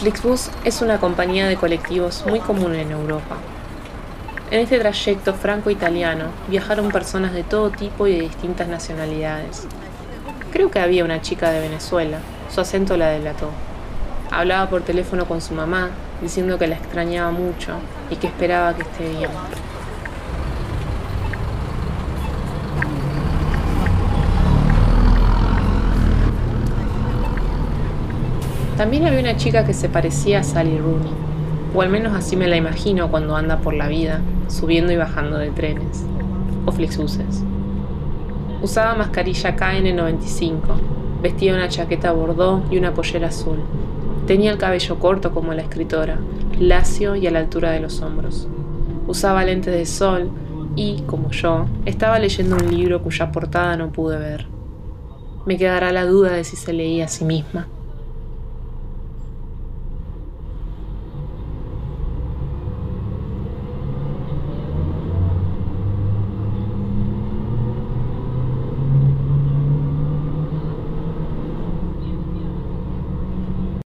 Flixbus es una compañía de colectivos muy común en Europa. En este trayecto franco-italiano viajaron personas de todo tipo y de distintas nacionalidades. Creo que había una chica de Venezuela, su acento la delató. Hablaba por teléfono con su mamá, diciendo que la extrañaba mucho y que esperaba que esté bien. También había una chica que se parecía a Sally Rooney, o al menos así me la imagino cuando anda por la vida, subiendo y bajando de trenes, o flexuses. Usaba mascarilla KN95, vestía una chaqueta bordó y una pollera azul. Tenía el cabello corto como la escritora, lacio y a la altura de los hombros. Usaba lentes de sol y, como yo, estaba leyendo un libro cuya portada no pude ver. Me quedará la duda de si se leía a sí misma.